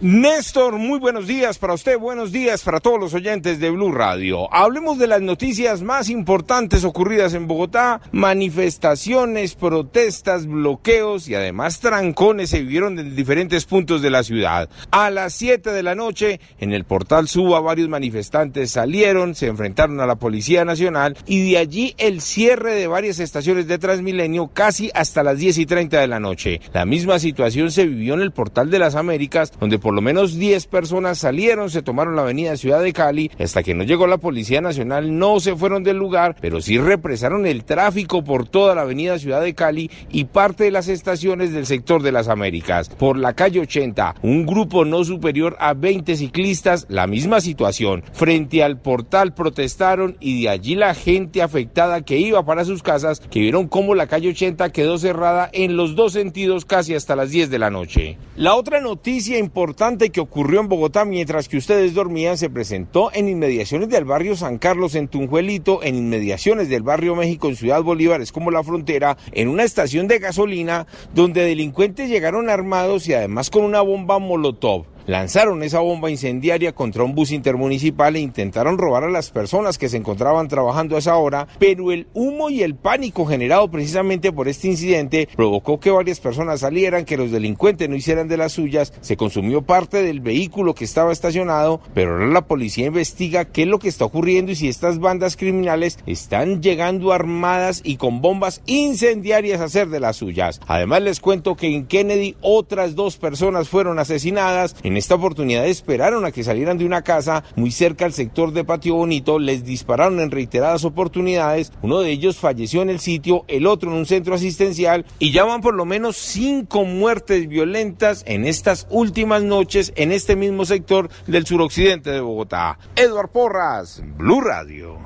Néstor, muy buenos días para usted, buenos días para todos los oyentes de Blue Radio. Hablemos de las noticias más importantes ocurridas en Bogotá. Manifestaciones, protestas, bloqueos y además trancones se vivieron en diferentes puntos de la ciudad. A las 7 de la noche, en el portal Suba, varios manifestantes salieron, se enfrentaron a la Policía Nacional y de allí el cierre de varias estaciones de Transmilenio casi hasta las 10 y 30 de la noche. La misma situación se vivió en el portal de las Américas, donde por lo menos 10 personas salieron, se tomaron la avenida Ciudad de Cali, hasta que no llegó la Policía Nacional, no se fueron del lugar, pero sí represaron el tráfico por toda la avenida Ciudad de Cali y parte de las estaciones del sector de las Américas. Por la calle 80, un grupo no superior a 20 ciclistas, la misma situación. Frente al portal protestaron y de allí la gente afectada que iba para sus casas, que vieron cómo la calle 80 quedó cerrada en los dos sentidos casi hasta las 10 de la noche. La otra noticia importante que ocurrió en Bogotá mientras que ustedes dormían se presentó en inmediaciones del barrio San Carlos en Tunjuelito, en inmediaciones del barrio México en Ciudad Bolívar, es como la frontera, en una estación de gasolina donde delincuentes llegaron armados y además con una bomba Molotov lanzaron esa bomba incendiaria contra un bus intermunicipal e intentaron robar a las personas que se encontraban trabajando a esa hora, pero el humo y el pánico generado precisamente por este incidente provocó que varias personas salieran, que los delincuentes no hicieran de las suyas, se consumió parte del vehículo que estaba estacionado, pero ahora la policía investiga qué es lo que está ocurriendo y si estas bandas criminales están llegando armadas y con bombas incendiarias a hacer de las suyas. Además les cuento que en Kennedy otras dos personas fueron asesinadas en esta oportunidad esperaron a que salieran de una casa muy cerca al sector de Patio Bonito, les dispararon en reiteradas oportunidades, uno de ellos falleció en el sitio, el otro en un centro asistencial y ya van por lo menos cinco muertes violentas en estas últimas noches en este mismo sector del suroccidente de Bogotá. Edward Porras, Blue Radio.